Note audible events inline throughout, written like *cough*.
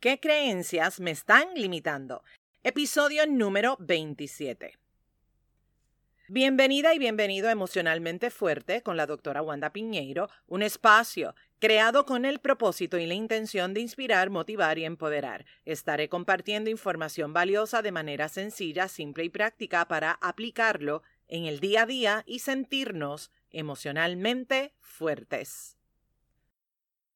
¿Qué creencias me están limitando? Episodio número 27. Bienvenida y bienvenido a Emocionalmente Fuerte con la doctora Wanda Piñeiro, un espacio creado con el propósito y la intención de inspirar, motivar y empoderar. Estaré compartiendo información valiosa de manera sencilla, simple y práctica para aplicarlo en el día a día y sentirnos emocionalmente fuertes.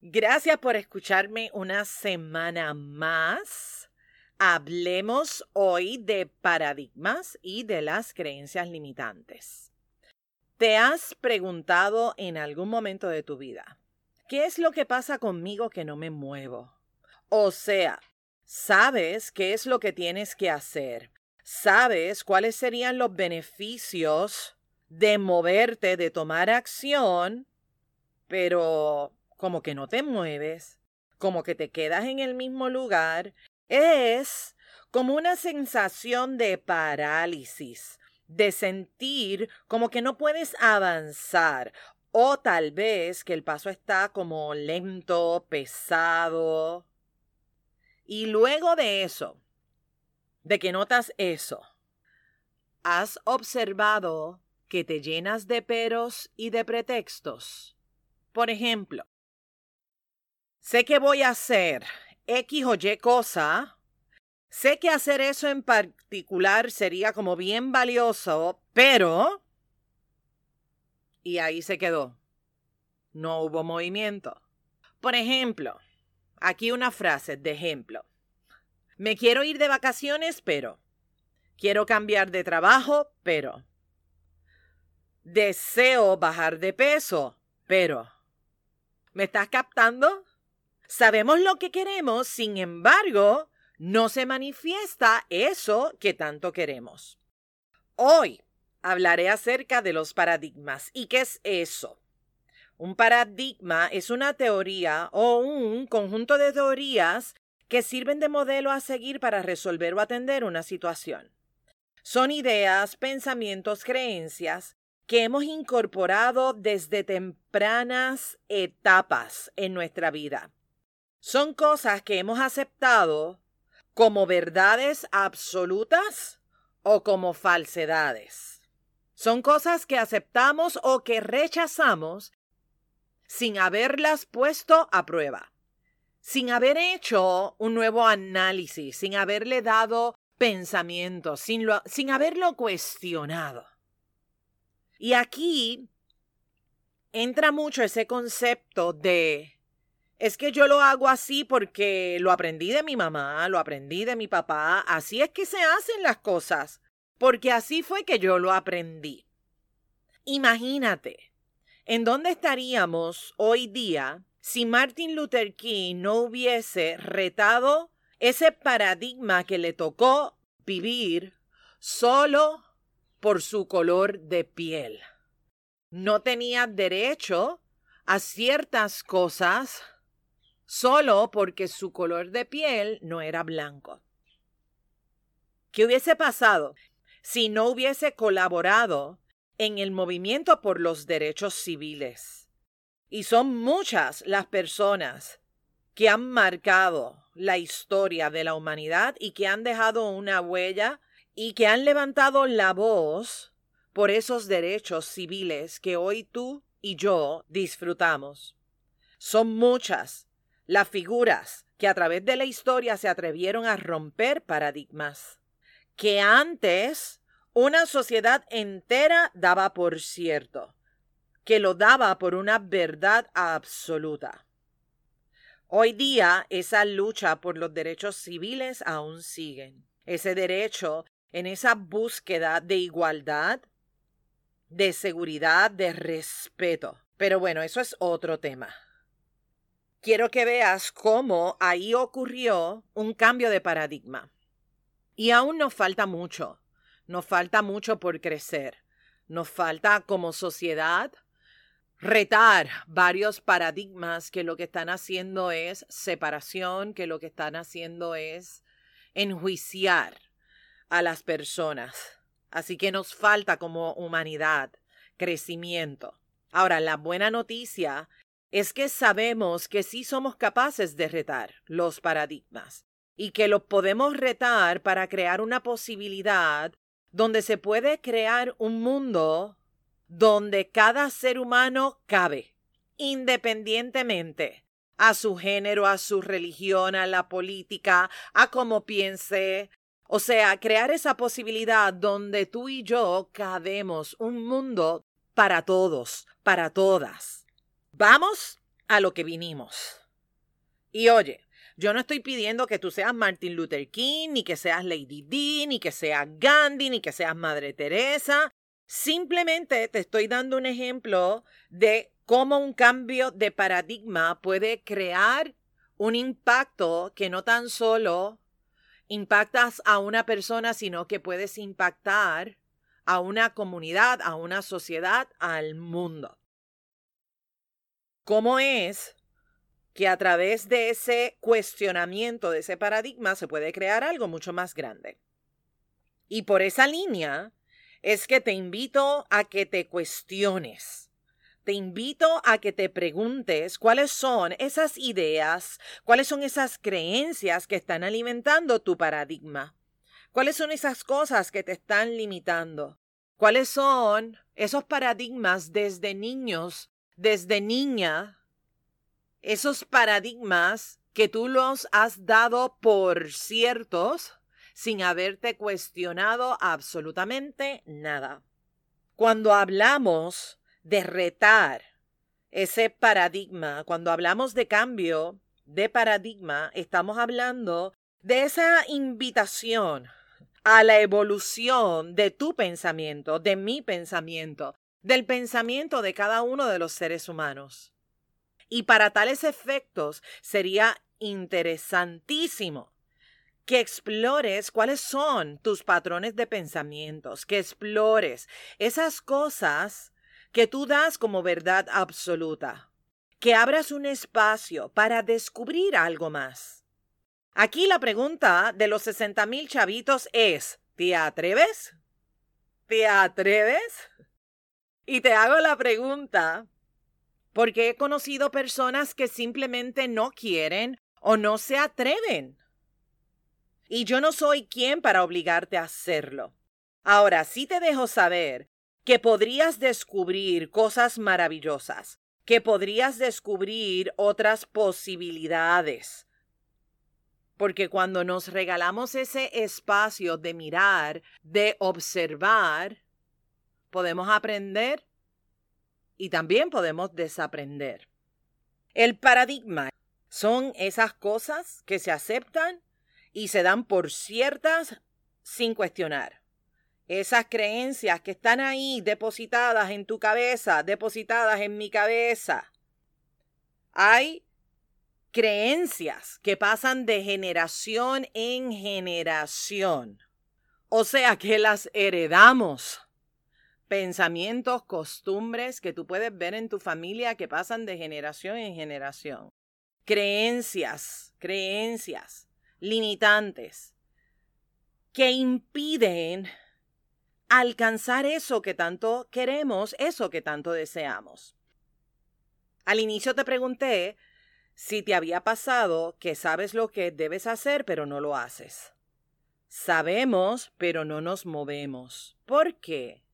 Gracias por escucharme una semana más. Hablemos hoy de paradigmas y de las creencias limitantes. ¿Te has preguntado en algún momento de tu vida, ¿qué es lo que pasa conmigo que no me muevo? O sea, sabes qué es lo que tienes que hacer, sabes cuáles serían los beneficios de moverte, de tomar acción, pero como que no te mueves, como que te quedas en el mismo lugar, es como una sensación de parálisis, de sentir como que no puedes avanzar o tal vez que el paso está como lento, pesado. Y luego de eso, de que notas eso, has observado que te llenas de peros y de pretextos. Por ejemplo, sé que voy a hacer X o Y cosa, sé que hacer eso en particular sería como bien valioso, pero... Y ahí se quedó. No hubo movimiento. Por ejemplo, aquí una frase de ejemplo. Me quiero ir de vacaciones, pero... Quiero cambiar de trabajo, pero... Deseo bajar de peso, pero... ¿Me estás captando? Sabemos lo que queremos, sin embargo, no se manifiesta eso que tanto queremos. Hoy hablaré acerca de los paradigmas. ¿Y qué es eso? Un paradigma es una teoría o un conjunto de teorías que sirven de modelo a seguir para resolver o atender una situación. Son ideas, pensamientos, creencias que hemos incorporado desde tempranas etapas en nuestra vida son cosas que hemos aceptado como verdades absolutas o como falsedades. Son cosas que aceptamos o que rechazamos sin haberlas puesto a prueba, sin haber hecho un nuevo análisis, sin haberle dado pensamiento, sin, sin haberlo cuestionado. Y aquí entra mucho ese concepto de es que yo lo hago así porque lo aprendí de mi mamá, lo aprendí de mi papá, así es que se hacen las cosas, porque así fue que yo lo aprendí. Imagínate, ¿en dónde estaríamos hoy día si Martin Luther King no hubiese retado ese paradigma que le tocó vivir solo por su color de piel? No tenía derecho a ciertas cosas solo porque su color de piel no era blanco. ¿Qué hubiese pasado si no hubiese colaborado en el movimiento por los derechos civiles? Y son muchas las personas que han marcado la historia de la humanidad y que han dejado una huella y que han levantado la voz por esos derechos civiles que hoy tú y yo disfrutamos. Son muchas las figuras que a través de la historia se atrevieron a romper paradigmas, que antes una sociedad entera daba por cierto, que lo daba por una verdad absoluta. Hoy día esa lucha por los derechos civiles aún sigue. Ese derecho en esa búsqueda de igualdad, de seguridad, de respeto. Pero bueno, eso es otro tema quiero que veas cómo ahí ocurrió un cambio de paradigma. Y aún nos falta mucho, nos falta mucho por crecer, nos falta como sociedad retar varios paradigmas que lo que están haciendo es separación, que lo que están haciendo es enjuiciar a las personas. Así que nos falta como humanidad crecimiento. Ahora, la buena noticia es que sabemos que sí somos capaces de retar los paradigmas y que los podemos retar para crear una posibilidad donde se puede crear un mundo donde cada ser humano cabe, independientemente a su género, a su religión, a la política, a cómo piense. O sea, crear esa posibilidad donde tú y yo cabemos un mundo para todos, para todas. Vamos a lo que vinimos. Y oye, yo no estoy pidiendo que tú seas Martin Luther King, ni que seas Lady D, ni que seas Gandhi, ni que seas Madre Teresa. Simplemente te estoy dando un ejemplo de cómo un cambio de paradigma puede crear un impacto que no tan solo impactas a una persona, sino que puedes impactar a una comunidad, a una sociedad, al mundo. ¿Cómo es que a través de ese cuestionamiento, de ese paradigma, se puede crear algo mucho más grande? Y por esa línea es que te invito a que te cuestiones te invito a que te preguntes cuáles son esas ideas, cuáles son esas creencias que están alimentando tu paradigma. ¿Cuáles son esas cosas que te están limitando? ¿Cuáles son esos paradigmas desde niños, desde niña? Esos paradigmas que tú los has dado por ciertos sin haberte cuestionado absolutamente nada. Cuando hablamos de retar ese paradigma. Cuando hablamos de cambio de paradigma, estamos hablando de esa invitación a la evolución de tu pensamiento, de mi pensamiento, del pensamiento de cada uno de los seres humanos. Y para tales efectos sería interesantísimo que explores cuáles son tus patrones de pensamientos, que explores esas cosas que tú das como verdad absoluta, que abras un espacio para descubrir algo más. Aquí la pregunta de los 60 mil chavitos es, ¿te atreves? ¿Te atreves? Y te hago la pregunta porque he conocido personas que simplemente no quieren o no se atreven. Y yo no soy quien para obligarte a hacerlo. Ahora sí te dejo saber que podrías descubrir cosas maravillosas, que podrías descubrir otras posibilidades. Porque cuando nos regalamos ese espacio de mirar, de observar, podemos aprender y también podemos desaprender. El paradigma son esas cosas que se aceptan y se dan por ciertas sin cuestionar esas creencias que están ahí depositadas en tu cabeza, depositadas en mi cabeza. Hay creencias que pasan de generación en generación. O sea que las heredamos. Pensamientos, costumbres que tú puedes ver en tu familia que pasan de generación en generación. Creencias, creencias limitantes que impiden alcanzar eso que tanto queremos, eso que tanto deseamos. Al inicio te pregunté si te había pasado que sabes lo que debes hacer pero no lo haces. Sabemos pero no nos movemos. ¿Por qué?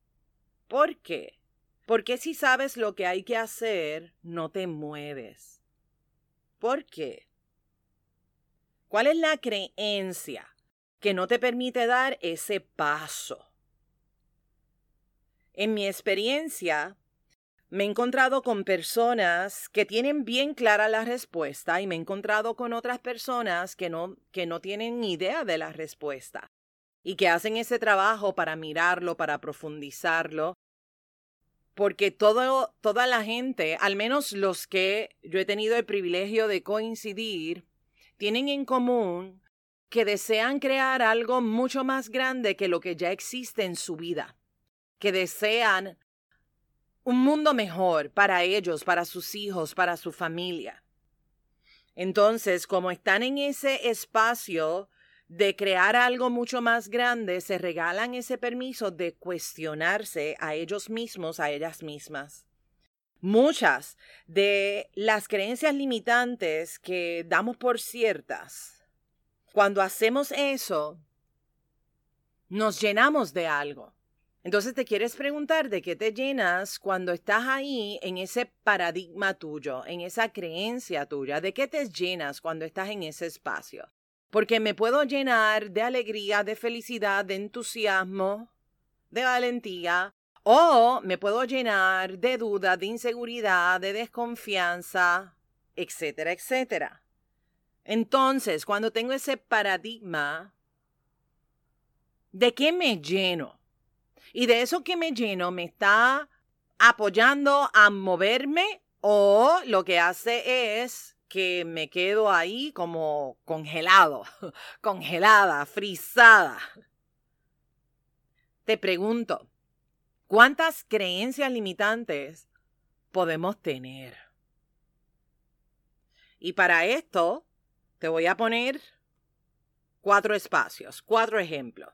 ¿Por qué? Porque si sabes lo que hay que hacer, no te mueves. ¿Por qué? ¿Cuál es la creencia que no te permite dar ese paso? En mi experiencia, me he encontrado con personas que tienen bien clara la respuesta y me he encontrado con otras personas que no, que no tienen idea de la respuesta y que hacen ese trabajo para mirarlo, para profundizarlo. Porque todo, toda la gente, al menos los que yo he tenido el privilegio de coincidir, tienen en común que desean crear algo mucho más grande que lo que ya existe en su vida que desean un mundo mejor para ellos, para sus hijos, para su familia. Entonces, como están en ese espacio de crear algo mucho más grande, se regalan ese permiso de cuestionarse a ellos mismos, a ellas mismas. Muchas de las creencias limitantes que damos por ciertas, cuando hacemos eso, nos llenamos de algo. Entonces te quieres preguntar de qué te llenas cuando estás ahí en ese paradigma tuyo, en esa creencia tuya, de qué te llenas cuando estás en ese espacio. Porque me puedo llenar de alegría, de felicidad, de entusiasmo, de valentía, o me puedo llenar de duda, de inseguridad, de desconfianza, etcétera, etcétera. Entonces, cuando tengo ese paradigma, ¿de qué me lleno? Y de eso que me lleno me está apoyando a moverme o lo que hace es que me quedo ahí como congelado, *laughs* congelada, frisada. Te pregunto, ¿cuántas creencias limitantes podemos tener? Y para esto te voy a poner cuatro espacios, cuatro ejemplos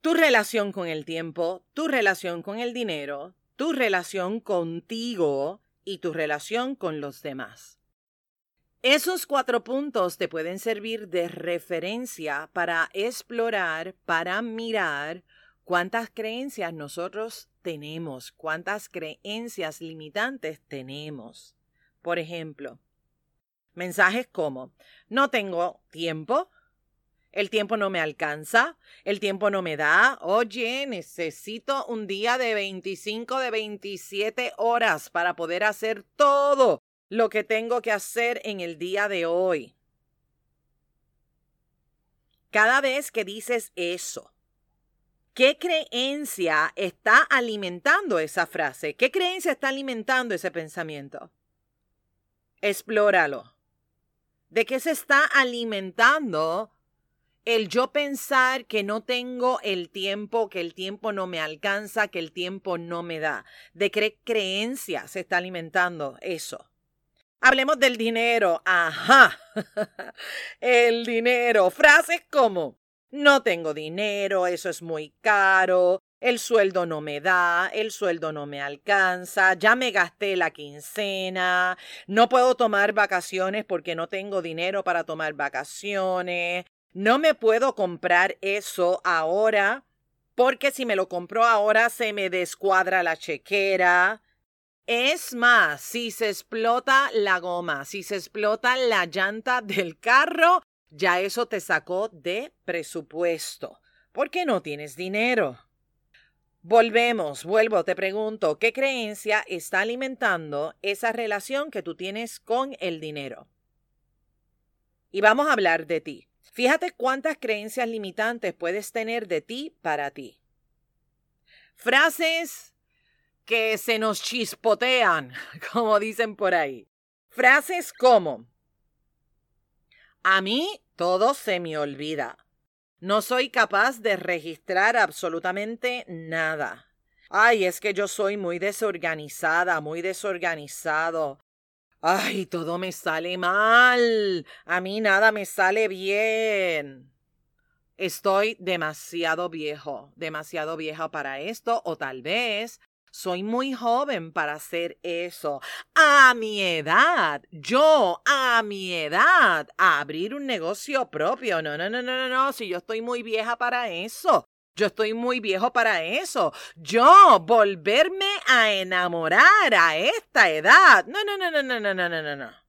tu relación con el tiempo, tu relación con el dinero, tu relación contigo y tu relación con los demás. Esos cuatro puntos te pueden servir de referencia para explorar, para mirar cuántas creencias nosotros tenemos, cuántas creencias limitantes tenemos. Por ejemplo, mensajes como, no tengo tiempo, el tiempo no me alcanza, el tiempo no me da. Oye, necesito un día de 25, de 27 horas para poder hacer todo lo que tengo que hacer en el día de hoy. Cada vez que dices eso, ¿qué creencia está alimentando esa frase? ¿Qué creencia está alimentando ese pensamiento? Explóralo. ¿De qué se está alimentando el yo pensar que no tengo el tiempo, que el tiempo no me alcanza, que el tiempo no me da. ¿De qué creencia se está alimentando eso? Hablemos del dinero. Ajá. *laughs* el dinero. Frases como, no tengo dinero, eso es muy caro, el sueldo no me da, el sueldo no me alcanza, ya me gasté la quincena, no puedo tomar vacaciones porque no tengo dinero para tomar vacaciones, no me puedo comprar eso ahora porque si me lo compro ahora se me descuadra la chequera. Es más, si se explota la goma, si se explota la llanta del carro, ya eso te sacó de presupuesto, porque no tienes dinero. Volvemos, vuelvo, te pregunto, ¿qué creencia está alimentando esa relación que tú tienes con el dinero? Y vamos a hablar de ti. Fíjate cuántas creencias limitantes puedes tener de ti para ti. Frases que se nos chispotean, *laughs* como dicen por ahí. Frases como, a mí todo se me olvida. No soy capaz de registrar absolutamente nada. Ay, es que yo soy muy desorganizada, muy desorganizado. Ay, todo me sale mal. A mí nada me sale bien. Estoy demasiado viejo, demasiado vieja para esto, o tal vez soy muy joven para hacer eso. A mi edad, yo a mi edad, abrir un negocio propio. No, no, no, no, no, no. Si yo estoy muy vieja para eso. Yo estoy muy viejo para eso. Yo volverme a enamorar a esta edad. No, no, no, no, no, no, no, no, no.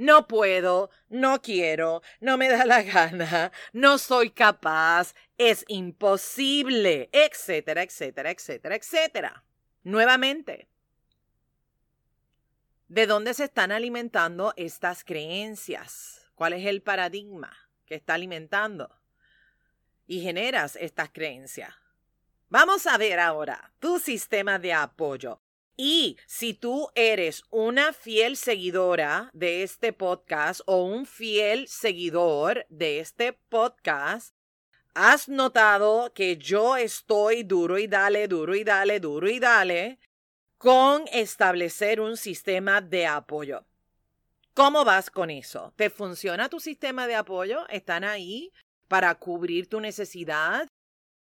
No puedo, no quiero, no me da la gana, no soy capaz, es imposible, etcétera, etcétera, etcétera, etcétera. Nuevamente, ¿de dónde se están alimentando estas creencias? ¿Cuál es el paradigma que está alimentando? y generas estas creencias. Vamos a ver ahora tu sistema de apoyo. Y si tú eres una fiel seguidora de este podcast o un fiel seguidor de este podcast, has notado que yo estoy duro y dale, duro y dale, duro y dale con establecer un sistema de apoyo. ¿Cómo vas con eso? ¿Te funciona tu sistema de apoyo? ¿Están ahí para cubrir tu necesidad,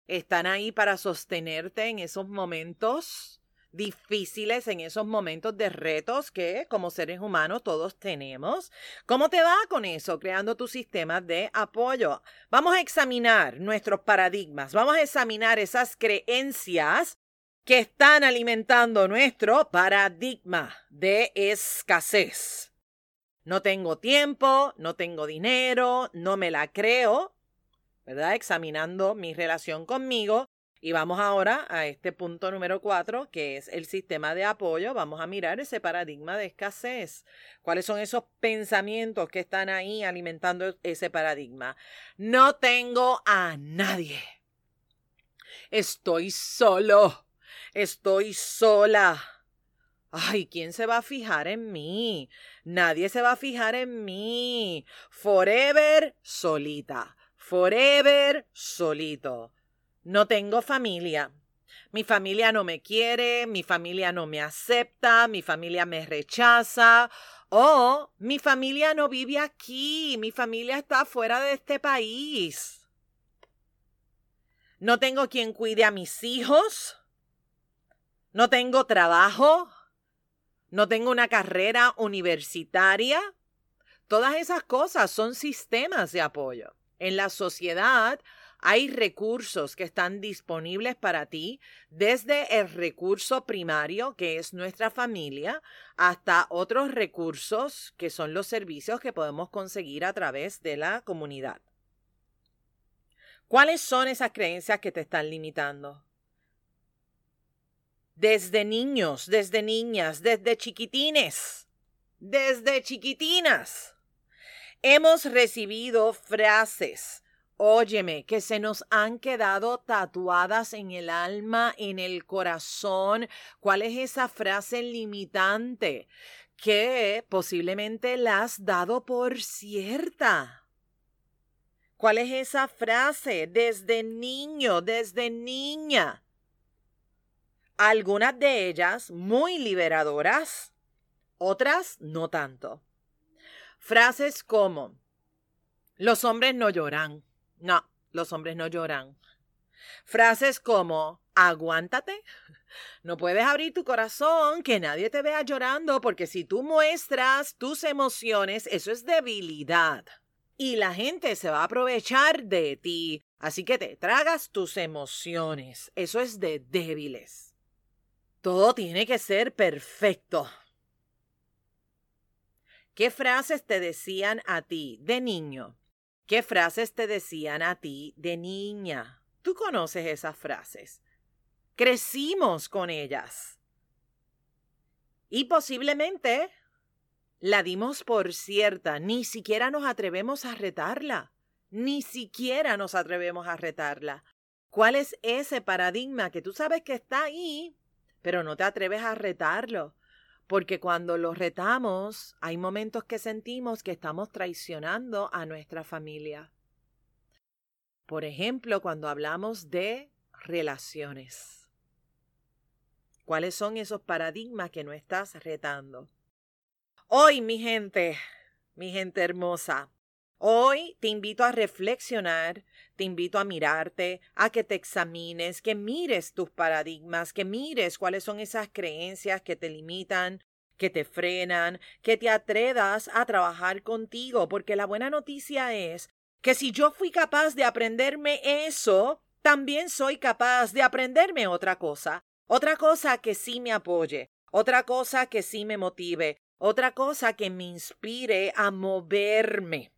están ahí para sostenerte en esos momentos difíciles, en esos momentos de retos que como seres humanos todos tenemos. ¿Cómo te va con eso? Creando tu sistema de apoyo. Vamos a examinar nuestros paradigmas, vamos a examinar esas creencias que están alimentando nuestro paradigma de escasez. No tengo tiempo, no tengo dinero, no me la creo, ¿verdad? Examinando mi relación conmigo. Y vamos ahora a este punto número cuatro, que es el sistema de apoyo. Vamos a mirar ese paradigma de escasez. ¿Cuáles son esos pensamientos que están ahí alimentando ese paradigma? No tengo a nadie. Estoy solo. Estoy sola. Ay, ¿quién se va a fijar en mí? Nadie se va a fijar en mí. Forever solita. Forever solito. No tengo familia. Mi familia no me quiere, mi familia no me acepta, mi familia me rechaza. O mi familia no vive aquí, mi familia está fuera de este país. No tengo quien cuide a mis hijos. No tengo trabajo no tengo una carrera universitaria. Todas esas cosas son sistemas de apoyo. En la sociedad hay recursos que están disponibles para ti, desde el recurso primario, que es nuestra familia, hasta otros recursos que son los servicios que podemos conseguir a través de la comunidad. ¿Cuáles son esas creencias que te están limitando? desde niños, desde niñas, desde chiquitines, desde chiquitinas. Hemos recibido frases, óyeme, que se nos han quedado tatuadas en el alma, en el corazón. ¿Cuál es esa frase limitante que posiblemente la has dado por cierta? ¿Cuál es esa frase desde niño, desde niña? algunas de ellas muy liberadoras, otras no tanto. Frases como, los hombres no lloran. No, los hombres no lloran. Frases como, aguántate. *laughs* No puedes abrir tu corazón, que nadie te vea llorando, porque si tú muestras tus emociones, eso es debilidad. Y la gente se va a aprovechar de ti. Así que te tragas tus emociones. Eso es de débiles. Todo tiene que ser perfecto. ¿Qué frases te decían a ti de niño? ¿Qué frases te decían a ti de niña? Tú conoces esas frases. Crecimos con ellas. Y posiblemente la dimos por cierta. Ni siquiera nos atrevemos a retarla. Ni siquiera nos atrevemos a retarla. ¿Cuál es ese paradigma que tú sabes que está ahí, pero no te atreves a retarlo, porque cuando lo retamos hay momentos que sentimos que estamos traicionando a nuestra familia. Por ejemplo, cuando hablamos de relaciones. ¿Cuáles son esos paradigmas que no estás retando? Hoy, mi gente, mi gente hermosa, Hoy te invito a reflexionar, te invito a mirarte, a que te examines, que mires tus paradigmas, que mires cuáles son esas creencias que te limitan, que te frenan, que te atrevas a trabajar contigo, porque la buena noticia es que si yo fui capaz de aprenderme eso, también soy capaz de aprenderme otra cosa, otra cosa que sí me apoye, otra cosa que sí me motive, otra cosa que me inspire a moverme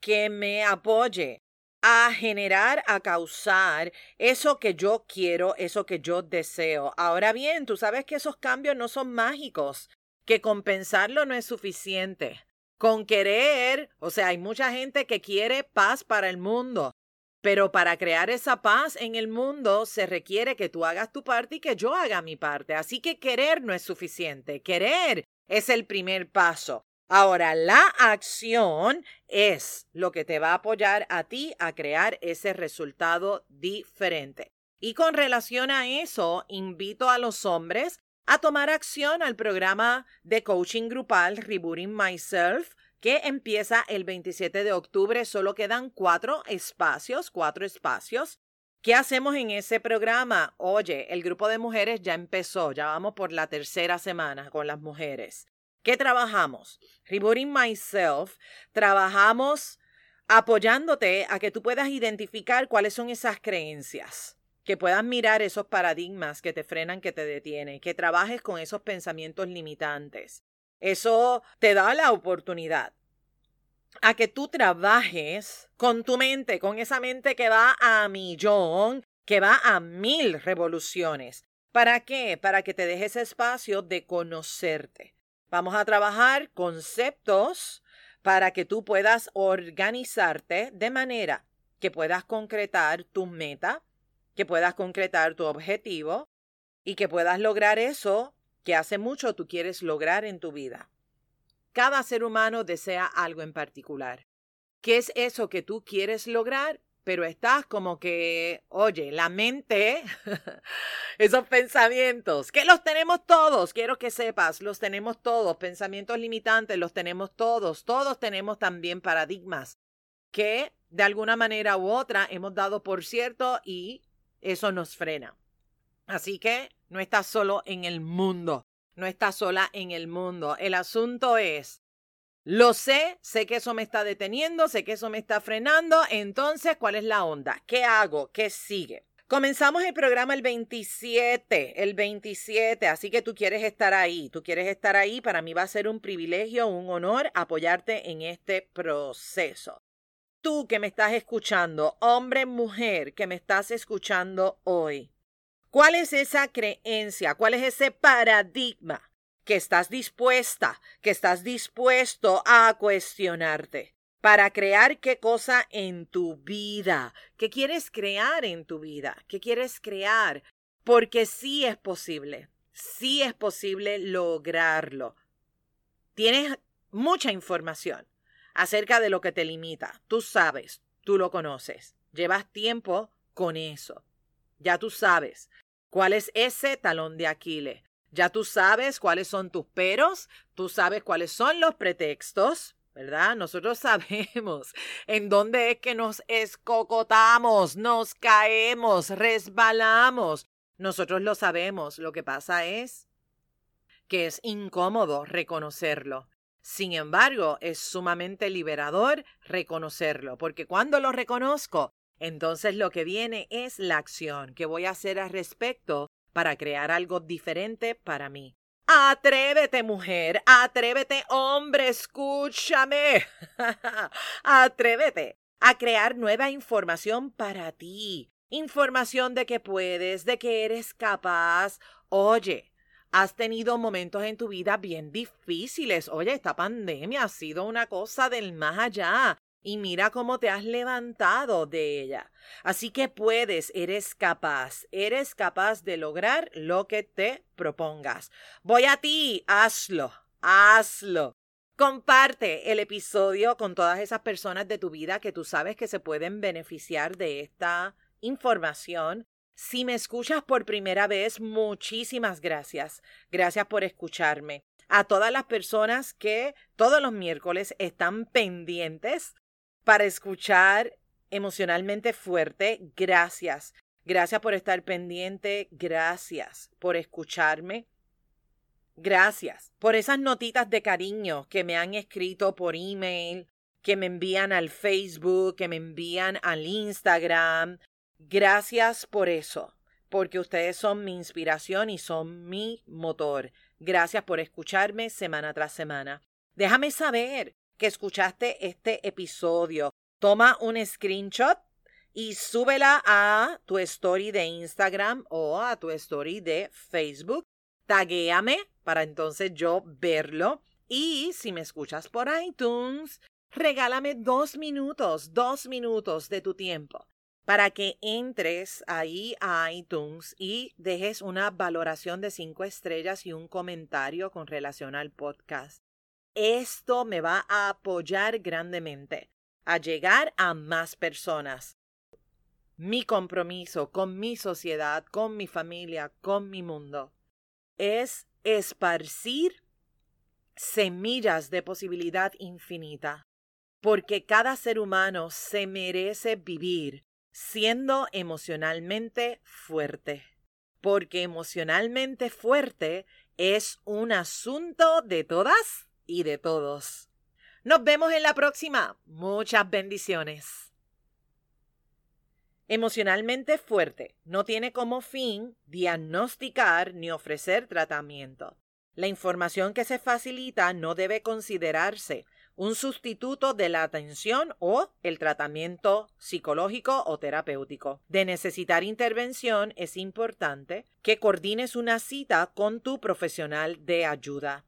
que me apoye a generar, a causar eso que yo quiero, eso que yo deseo. Ahora bien, tú sabes que esos cambios no son mágicos, que compensarlo no es suficiente. Con querer, o sea, hay mucha gente que quiere paz para el mundo, pero para crear esa paz en el mundo se requiere que tú hagas tu parte y que yo haga mi parte. Así que querer no es suficiente. Querer es el primer paso. Ahora, la acción es lo que te va a apoyar a ti a crear ese resultado diferente. Y con relación a eso, invito a los hombres a tomar acción al programa de coaching grupal Rebooting Myself, que empieza el 27 de octubre. Solo quedan cuatro espacios, cuatro espacios. ¿Qué hacemos en ese programa? Oye, el grupo de mujeres ya empezó, ya vamos por la tercera semana con las mujeres. ¿Qué trabajamos? Rebooting Myself, trabajamos apoyándote a que tú puedas identificar cuáles son esas creencias, que puedas mirar esos paradigmas que te frenan, que te detienen, que trabajes con esos pensamientos limitantes. Eso te da la oportunidad a que tú trabajes con tu mente, con esa mente que va a millón, que va a mil revoluciones. ¿Para qué? Para que te dejes espacio de conocerte. Vamos a trabajar conceptos para que tú puedas organizarte de manera que puedas concretar tu meta, que puedas concretar tu objetivo y que puedas lograr eso que hace mucho tú quieres lograr en tu vida. Cada ser humano desea algo en particular. ¿Qué es eso que tú quieres lograr? Pero estás como que, oye, la mente, *laughs* esos pensamientos, que los tenemos todos, quiero que sepas, los tenemos todos, pensamientos limitantes, los tenemos todos, todos tenemos también paradigmas que de alguna manera u otra hemos dado por cierto y eso nos frena. Así que no estás solo en el mundo no está sola en el mundo. El asunto es, lo sé, sé que eso me está deteniendo, sé que eso me está frenando, entonces, ¿cuál es la onda? ¿Qué hago? ¿Qué sigue? Comenzamos el programa el 27, el 27, así que tú quieres estar ahí, tú quieres estar ahí, para mí va a ser un privilegio, un honor apoyarte en este proceso. Tú que me estás escuchando, hombre, mujer, que me estás escuchando hoy, ¿Cuál es esa creencia? ¿Cuál es ese paradigma que estás dispuesta, que estás dispuesto a cuestionarte? Para crear qué cosa en tu vida. ¿Qué quieres crear en tu vida? ¿Qué quieres crear? Porque sí es posible. Sí es posible lograrlo. Tienes mucha información acerca de lo que te limita. Tú sabes, tú lo conoces. Llevas tiempo con eso. Ya tú sabes cuál es ese talón de Aquiles. Ya tú sabes cuáles son tus peros, tú sabes cuáles son los pretextos, ¿verdad? Nosotros *laughs* sabemos en dónde es que nos escocotamos, nos caemos, resbalamos. Nosotros lo sabemos. Lo que pasa es que es incómodo reconocerlo. Sin embargo, es sumamente liberador reconocerlo, porque cuando lo reconozco, entonces lo que viene es la acción que voy a hacer al respecto para crear algo diferente para mí. Atrévete, mujer, atrévete, hombre, escúchame. *laughs* atrévete a crear nueva información para ti. Información de que puedes, de que eres capaz. Oye, has tenido momentos en tu vida bien difíciles. Oye, esta pandemia ha sido una cosa del más allá y mira cómo te has levantado de ella. Así que puedes, eres capaz, eres capaz de lograr lo que te propongas. Voy a ti, hazlo, hazlo. Comparte el episodio con todas esas personas de tu vida que tú sabes que se pueden beneficiar de esta información. Si me escuchas por primera vez, muchísimas gracias. Gracias por escucharme. A todas las personas que todos los miércoles están pendientes para escuchar emocionalmente fuerte. Gracias. Gracias por estar pendiente. Gracias por escucharme. Gracias por esas notitas de cariño que me han escrito por email, que me envían al Facebook, que me envían al Instagram. Gracias por eso, porque ustedes son mi inspiración y son mi motor. Gracias por escucharme semana tras semana. Déjame saber que escuchaste este episodio. Toma un screenshot y súbela a tu story de Instagram o a tu story de Facebook. Taguéame para entonces yo verlo. Y si me escuchas por iTunes, regálame dos minutos, dos minutos de tu tiempo para que entres ahí a iTunes y dejes una valoración de cinco estrellas y un comentario con relación al podcast. Esto me va a apoyar grandemente a llegar a más personas. Mi compromiso con mi sociedad, con mi familia, con mi mundo, es esparcir semillas de posibilidad infinita, porque cada ser humano se merece vivir siendo emocionalmente fuerte. Porque emocionalmente fuerte es un asunto de todas y de todos. Nos vemos en la próxima. Muchas bendiciones. Emocionalmente fuerte no tiene como fin diagnosticar ni ofrecer tratamiento. La información que se facilita no debe considerarse un sustituto de la atención o el tratamiento psicológico o terapéutico. De necesitar intervención es importante que coordines una cita con tu profesional de ayuda.